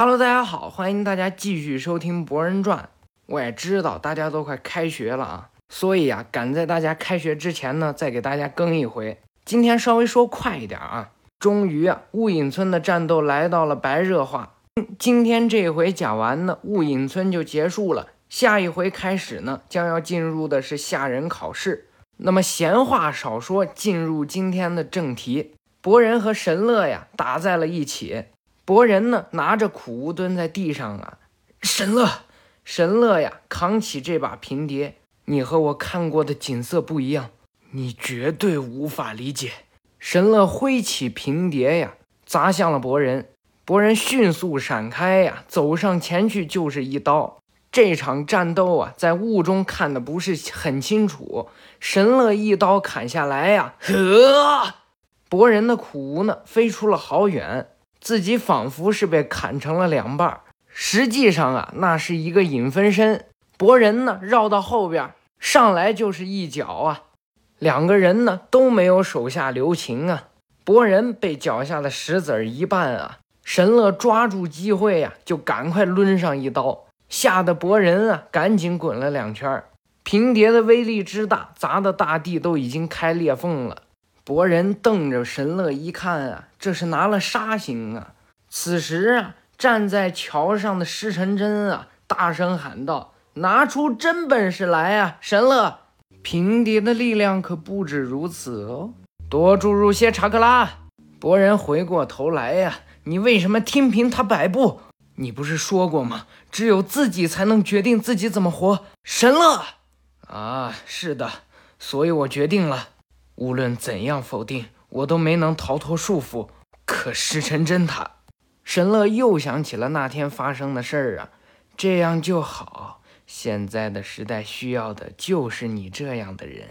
Hello，大家好，欢迎大家继续收听《博人传》。我也知道大家都快开学了啊，所以啊，赶在大家开学之前呢，再给大家更一回。今天稍微说快一点啊。终于啊，雾隐村的战斗来到了白热化。今天这一回讲完呢，雾隐村就结束了。下一回开始呢，将要进入的是下人考试。那么闲话少说，进入今天的正题。博人和神乐呀打在了一起。博人呢，拿着苦无蹲在地上啊。神乐，神乐呀，扛起这把平碟。你和我看过的景色不一样，你绝对无法理解。神乐挥起平碟呀，砸向了博人。博人迅速闪开呀，走上前去就是一刀。这场战斗啊，在雾中看的不是很清楚。神乐一刀砍下来呀，呵，博人的苦无呢，飞出了好远。自己仿佛是被砍成了两半，实际上啊，那是一个影分身。博人呢，绕到后边，上来就是一脚啊。两个人呢都没有手下留情啊。博人被脚下的石子儿一绊啊，神乐抓住机会呀，就赶快抡上一刀，吓得博人啊赶紧滚了两圈。平碟的威力之大，砸的大地都已经开裂缝了。博人瞪着神乐一看啊，这是拿了杀心啊！此时啊，站在桥上的施承真啊，大声喊道：“拿出真本事来啊，神乐！平碟的力量可不止如此哦，多注入些查克拉。”博人回过头来呀，你为什么听凭他摆布？你不是说过吗？只有自己才能决定自己怎么活。神乐啊，是的，所以我决定了。无论怎样否定，我都没能逃脱束缚。可石成真他，神乐又想起了那天发生的事儿啊，这样就好。现在的时代需要的就是你这样的人，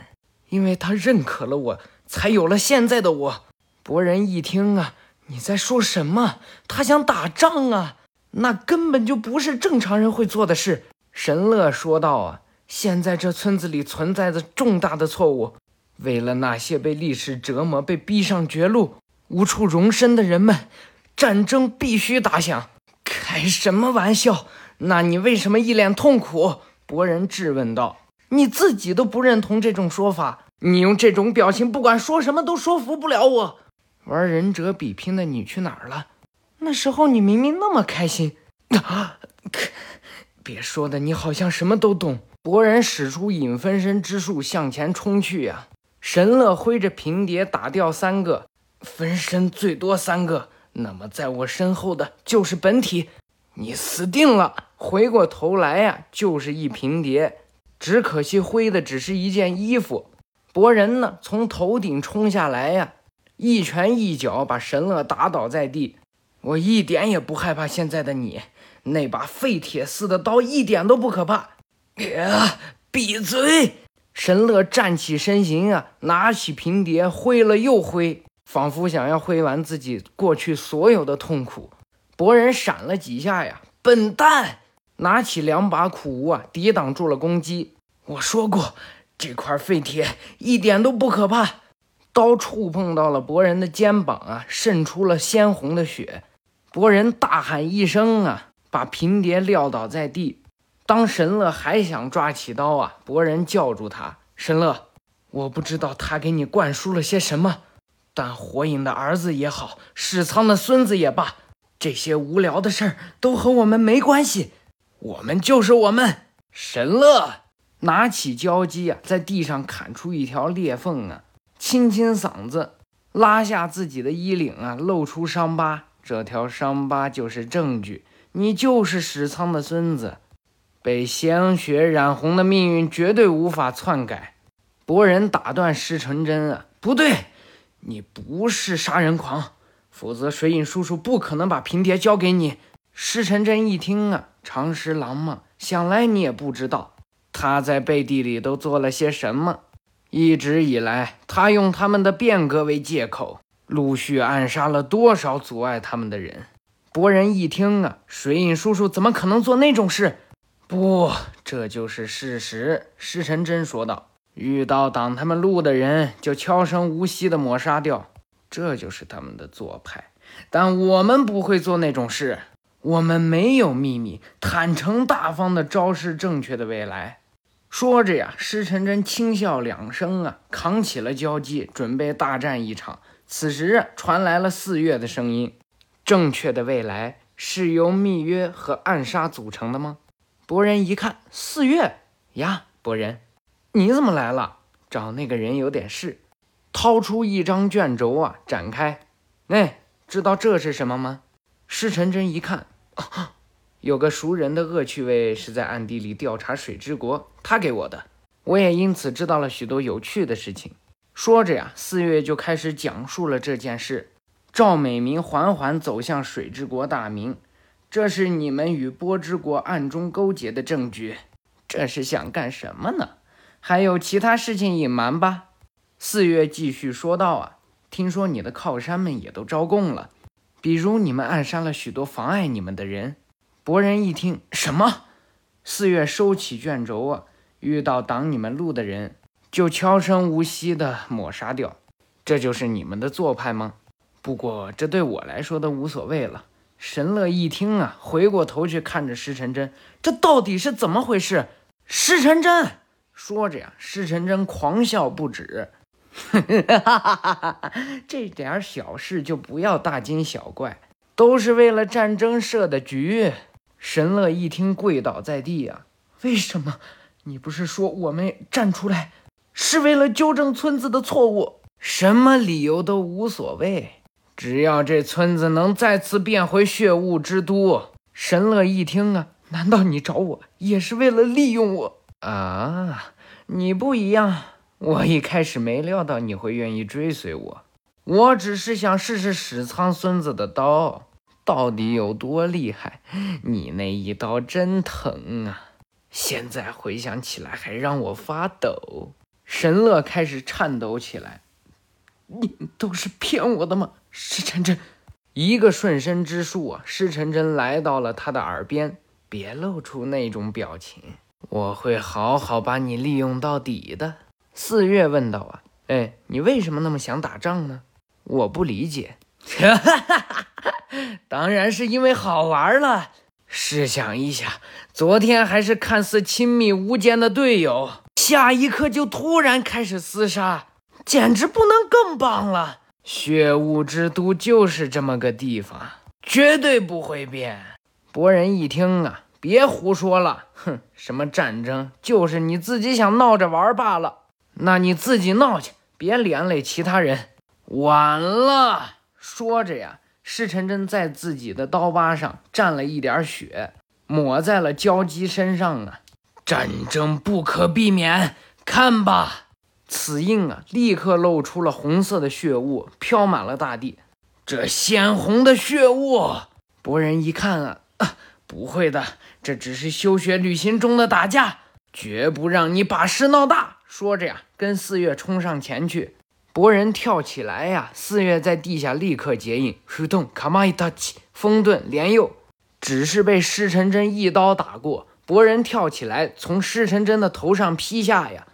因为他认可了我，才有了现在的我。博人一听啊，你在说什么？他想打仗啊，那根本就不是正常人会做的事。神乐说道啊，现在这村子里存在着重大的错误。为了那些被历史折磨、被逼上绝路、无处容身的人们，战争必须打响。开什么玩笑？那你为什么一脸痛苦？博人质问道。你自己都不认同这种说法，你用这种表情，不管说什么都说服不了我。玩忍者比拼的你去哪儿了？那时候你明明那么开心。啊！别说的，你好像什么都懂。博人使出影分身之术向前冲去呀。神乐挥着平碟打掉三个分身，最多三个。那么在我身后的就是本体，你死定了！回过头来呀，就是一平碟，只可惜挥的只是一件衣服。博人呢，从头顶冲下来呀，一拳一脚把神乐打倒在地。我一点也不害怕现在的你，那把废铁似的刀一点都不可怕。呀，闭嘴！神乐站起身形啊，拿起平碟挥了又挥，仿佛想要挥完自己过去所有的痛苦。博人闪了几下呀，笨蛋！拿起两把苦无啊，抵挡住了攻击。我说过，这块废铁一点都不可怕。刀触碰到了博人的肩膀啊，渗出了鲜红的血。博人大喊一声啊，把平碟撂倒在地。当神乐还想抓起刀啊，博人叫住他：“神乐，我不知道他给你灌输了些什么，但火影的儿子也好，史仓的孙子也罢，这些无聊的事儿都和我们没关系。我们就是我们。”神乐拿起胶机啊，在地上砍出一条裂缝啊，清清嗓子，拉下自己的衣领啊，露出伤疤。这条伤疤就是证据，你就是史仓的孙子。被鲜血染红的命运绝对无法篡改。博人打断石成真啊，不对，你不是杀人狂，否则水影叔叔不可能把平碟交给你。石成真一听啊，长十郎嘛，想来你也不知道他在背地里都做了些什么。一直以来，他用他们的变革为借口，陆续暗杀了多少阻碍他们的人。博人一听啊，水影叔叔怎么可能做那种事？不，这就是事实。”石晨真说道，“遇到挡他们路的人，就悄声无息地抹杀掉，这就是他们的做派。但我们不会做那种事。我们没有秘密，坦诚大方的昭示正确的未来。说着呀，施晨真轻笑两声啊，扛起了交机，准备大战一场。此时传来了四月的声音：“正确的未来是由密约和暗杀组成的吗？”博人一看，四月呀，博人，你怎么来了？找那个人有点事。掏出一张卷轴啊，展开。哎，知道这是什么吗？施晨真一看，有个熟人的恶趣味是在暗地里调查水之国，他给我的，我也因此知道了许多有趣的事情。说着呀，四月就开始讲述了这件事。赵美明缓缓走向水之国大明，这是你们与波之国暗中勾结的证据。这是想干什么呢？还有其他事情隐瞒吧？四月继续说道啊，听说你的靠山们也都招供了。比如你们暗杀了许多妨碍你们的人，博人一听什么？四月收起卷轴啊，遇到挡你们路的人，就悄声无息地抹杀掉。这就是你们的做派吗？不过这对我来说都无所谓了。神乐一听啊，回过头去看着施晨真，这到底是怎么回事？施晨真说着呀，施晨真狂笑不止。哈哈哈哈哈！这点小事就不要大惊小怪，都是为了战争设的局。神乐一听，跪倒在地呀！为什么？你不是说我们站出来是为了纠正村子的错误？什么理由都无所谓，只要这村子能再次变回血雾之都。神乐一听啊，难道你找我也是为了利用我啊？你不一样。我一开始没料到你会愿意追随我，我只是想试试史苍孙子的刀到底有多厉害。你那一刀真疼啊！现在回想起来还让我发抖。神乐开始颤抖起来。你都是骗我的吗？施晨真，一个瞬身之术啊！施晨真来到了他的耳边，别露出那种表情，我会好好把你利用到底的。四月问道：“啊，哎，你为什么那么想打仗呢？我不理解。当然是因为好玩了。试想一下，昨天还是看似亲密无间的队友，下一刻就突然开始厮杀，简直不能更棒了。血雾之都就是这么个地方，绝对不会变。”博人一听啊，别胡说了，哼，什么战争，就是你自己想闹着玩罢了。那你自己闹去，别连累其他人。晚了，说着呀，施晨真在自己的刀疤上蘸了一点血，抹在了焦姬身上啊。战争不可避免，看吧。此印啊，立刻露出了红色的血雾，飘满了大地。这鲜红的血雾，博人一看啊，啊不会的，这只是休学旅行中的打架，绝不让你把事闹大。说着呀，跟四月冲上前去。博人跳起来呀，四月在地下立刻结印，挥动卡玛伊达奇，风遁连右，只是被施晨真一刀打过。博人跳起来，从施晨真的头上劈下呀，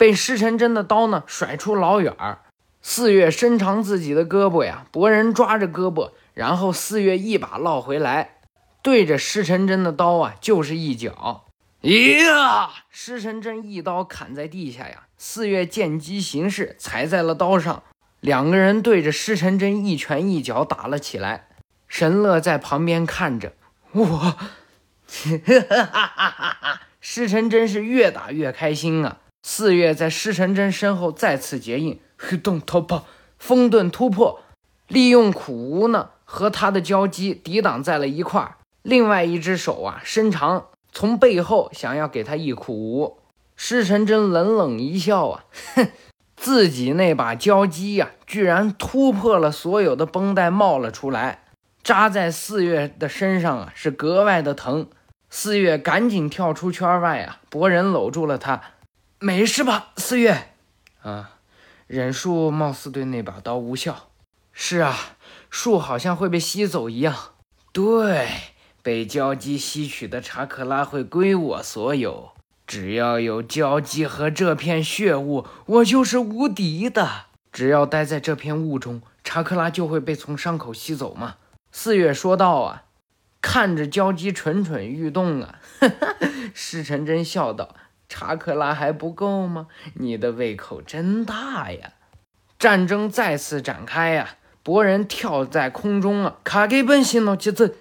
被施晨真的刀呢甩出老远儿。四月伸长自己的胳膊呀，博人抓着胳膊，然后四月一把捞回来，对着施晨真的刀啊就是一脚。呀！施晨真一刀砍在地下呀，四月见机行事，踩在了刀上。两个人对着施晨真一拳一脚打了起来。神乐在旁边看着，我，哈哈哈哈哈！施晨真是越打越开心啊。四月在施晨真身后再次结印，黑洞突破，风遁突破，利用苦无呢和他的交击抵挡在了一块儿。另外一只手啊伸长。从背后想要给他一苦无，施晨真冷冷一笑啊，哼，自己那把交机呀，居然突破了所有的绷带冒了出来，扎在四月的身上啊，是格外的疼。四月赶紧跳出圈外啊，博人搂住了他，没事吧？四月，啊，忍术貌似对那把刀无效。是啊，树好像会被吸走一样。对。被交机吸取的查克拉会归我所有。只要有交机和这片血雾，我就是无敌的。只要待在这片雾中，查克拉就会被从伤口吸走吗？四月说道啊，看着焦基蠢蠢欲动啊，施成真笑道：“查克拉还不够吗？你的胃口真大呀！”战争再次展开呀，博人跳在空中啊，卡给本心了，几次，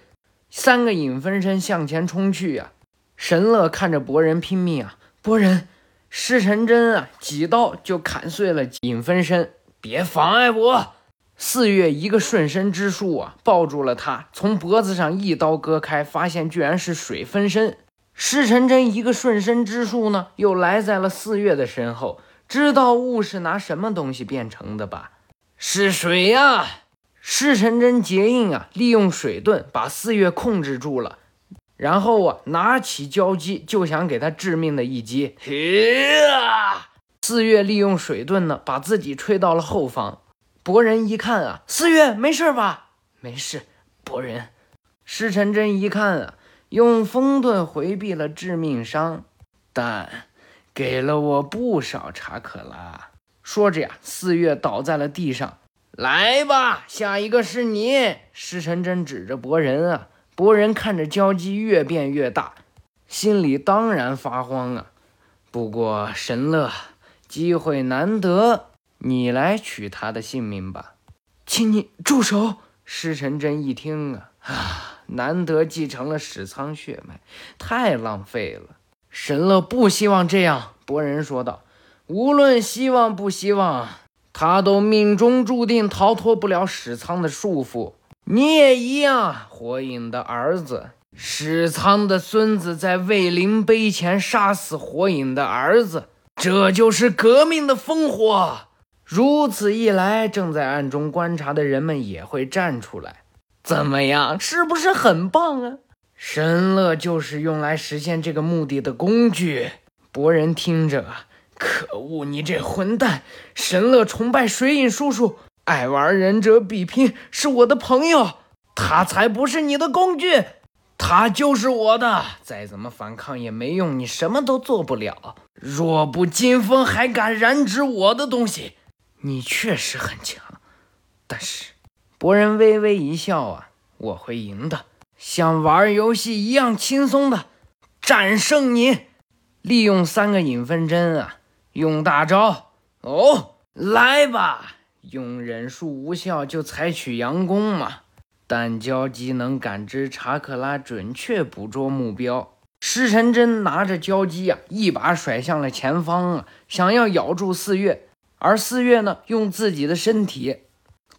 三个影分身向前冲去呀。神乐看着博人拼命啊，博人失神针啊，几刀就砍碎了影分身，别妨碍我。四月一个瞬身之术啊，抱住了他，从脖子上一刀割开，发现居然是水分身。施晨真一个瞬身之术呢，又来在了四月的身后。知道雾是拿什么东西变成的吧？是水呀！施晨真结印啊，利用水遁把四月控制住了，然后啊，拿起交击就想给他致命的一击。四月利用水遁呢，把自己吹到了后方。博人一看啊，四月没事吧？没事。博人，施晨真一看啊，用风遁回避了致命伤，但给了我不少查克拉。说着呀，四月倒在了地上。来吧，下一个是你。施成真指着博人啊，博人看着交集越变越大，心里当然发慌啊。不过神乐，机会难得。你来取他的性命吧，请你住手！施成真一听啊啊，难得继承了史仓血脉，太浪费了。神乐不希望这样，博人说道。无论希望不希望，他都命中注定逃脱不了史仓的束缚。你也一样，火影的儿子，史仓的孙子，在卫灵碑前杀死火影的儿子，这就是革命的烽火。如此一来，正在暗中观察的人们也会站出来。怎么样，是不是很棒啊？神乐就是用来实现这个目的的工具。博人听着，可恶，你这混蛋！神乐崇拜水影叔叔，爱玩忍者比拼，是我的朋友，他才不是你的工具，他就是我的。再怎么反抗也没用，你什么都做不了。若不金风，还敢染指我的东西？你确实很强，但是博人微微一笑啊，我会赢的，像玩游戏一样轻松的战胜你。利用三个影分针啊，用大招哦，来吧！用忍术无效就采取佯攻嘛。但交机能感知查克拉，准确捕捉目标。施成真拿着交机啊，一把甩向了前方啊，想要咬住四月。而四月呢，用自己的身体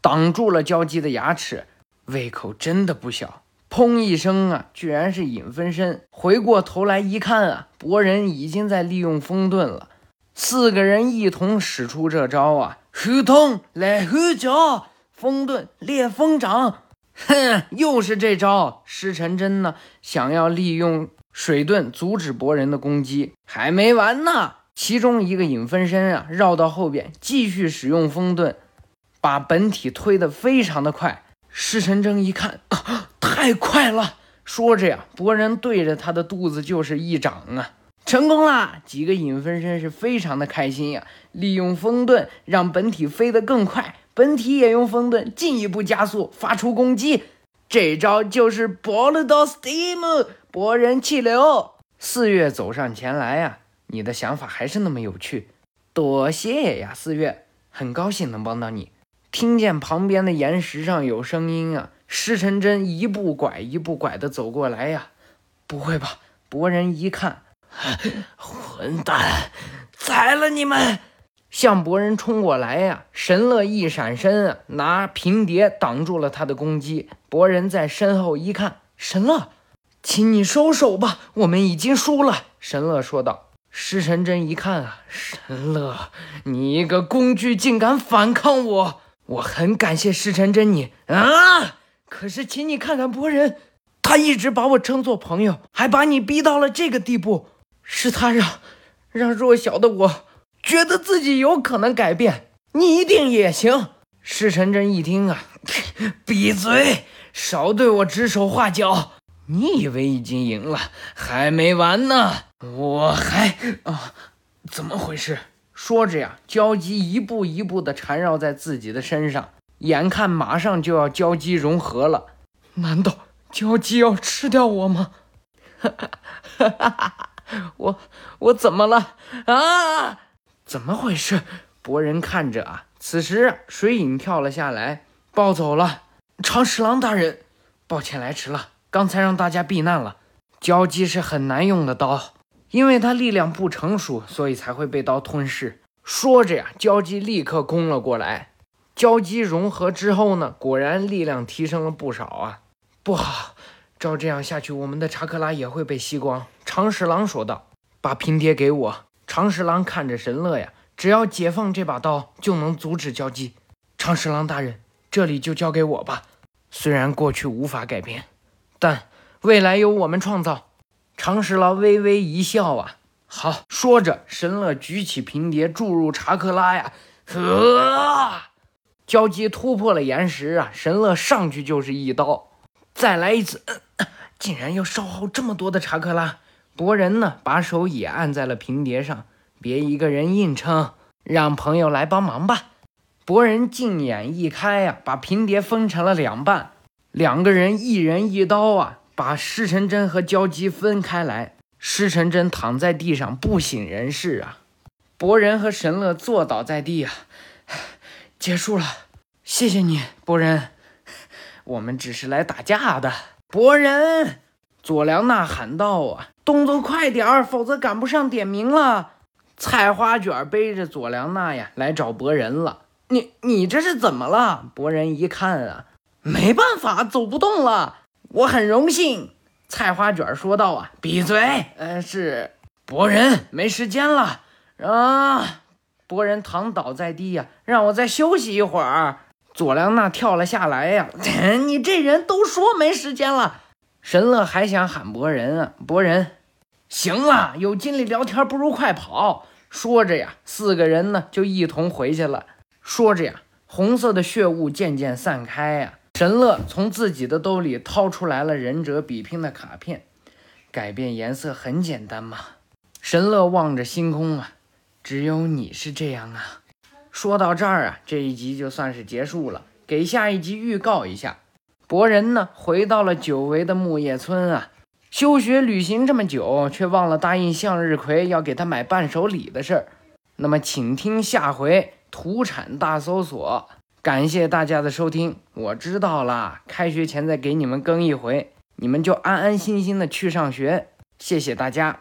挡住了交姬的牙齿，胃口真的不小。砰一声啊，居然是影分身。回过头来一看啊，博人已经在利用风遁了。四个人一同使出这招啊，呼通来呼脚，风遁烈风掌。哼，又是这招。施成真呢，想要利用水遁阻止博人的攻击，还没完呢。其中一个影分身啊，绕到后边继续使用风遁，把本体推得非常的快。施成真一看，啊太快了，说着呀，博人对着他的肚子就是一掌啊，成功了。几个影分身是非常的开心呀，利用风遁让本体飞得更快，本体也用风遁进一步加速，发出攻击。这招就是博了到 Steam，博人气流。四月走上前来呀。你的想法还是那么有趣，多谢呀，四月，很高兴能帮到你。听见旁边的岩石上有声音啊，施成真一步拐一步拐的走过来呀。不会吧？博人一看，混蛋，宰了你们！向博人冲过来呀。神乐一闪身啊，拿平碟挡住了他的攻击。博人在身后一看，神乐，请你收手吧，我们已经输了。神乐说道。施成真一看啊，神乐，你一个工具竟敢反抗我！我很感谢施成真你啊，可是请你看看博人，他一直把我称作朋友，还把你逼到了这个地步，是他让让弱小的我觉得自己有可能改变，你一定也行。施成真一听啊，闭嘴，少对我指手画脚。你以为已经赢了，还没完呢！我还啊，怎么回事？说着呀，交机一步一步地缠绕在自己的身上，眼看马上就要交机融合了。难道焦鸡要吃掉我吗？哈哈哈哈哈！我我怎么了啊？怎么回事？博人看着啊，此时水影跳了下来，抱走了长十郎大人。抱歉来迟了，刚才让大家避难了。焦鸡是很难用的刀，因为它力量不成熟，所以才会被刀吞噬。说着呀，焦鸡立刻攻了过来。交鸡融合之后呢，果然力量提升了不少啊。不好，照这样下去，我们的查克拉也会被吸光。长十郎说道：“把平碟给我。”长十郎看着神乐呀，只要解放这把刀，就能阻止交鸡。长十郎大人，这里就交给我吧。虽然过去无法改变，但未来由我们创造。长十郎微微一笑啊，好。说着，神乐举起平碟注入查克拉呀，呵，焦鸡突破了岩石啊！神乐上去就是一刀，再来一次，竟然要消耗这么多的查克拉。博人呢，把手也按在了平碟上，别一个人硬撑，让朋友来帮忙吧。博人镜眼一开呀，把平碟分成了两半，两个人一人一刀啊，把施成真和焦鸡分开来。施成真躺在地上不省人事啊，博人和神乐坐倒在地啊，结束了，谢谢你，博人，我们只是来打架的。博人，佐良娜喊道啊，动作快点儿，否则赶不上点名了。菜花卷背着佐良娜呀，来找博人了。你你这是怎么了？博人一看啊，没办法，走不动了。我很荣幸，菜花卷说道啊，闭嘴。嗯，是博人，没时间了啊。博人躺倒在地呀，让我再休息一会儿。佐良娜跳了下来呀，你这人都说没时间了。神乐还想喊博人啊，博人，行了，有精力聊天不如快跑。说着呀，四个人呢就一同回去了。说着呀，红色的血雾渐渐散开呀。神乐从自己的兜里掏出来了忍者比拼的卡片。改变颜色很简单嘛。神乐望着星空啊，只有你是这样啊。说到这儿啊，这一集就算是结束了。给下一集预告一下，博人呢回到了久违的木叶村啊。休学旅行这么久，却忘了答应向日葵要给他买伴手礼的事儿。那么，请听下回。土产大搜索，感谢大家的收听。我知道了，开学前再给你们更一回，你们就安安心心的去上学。谢谢大家。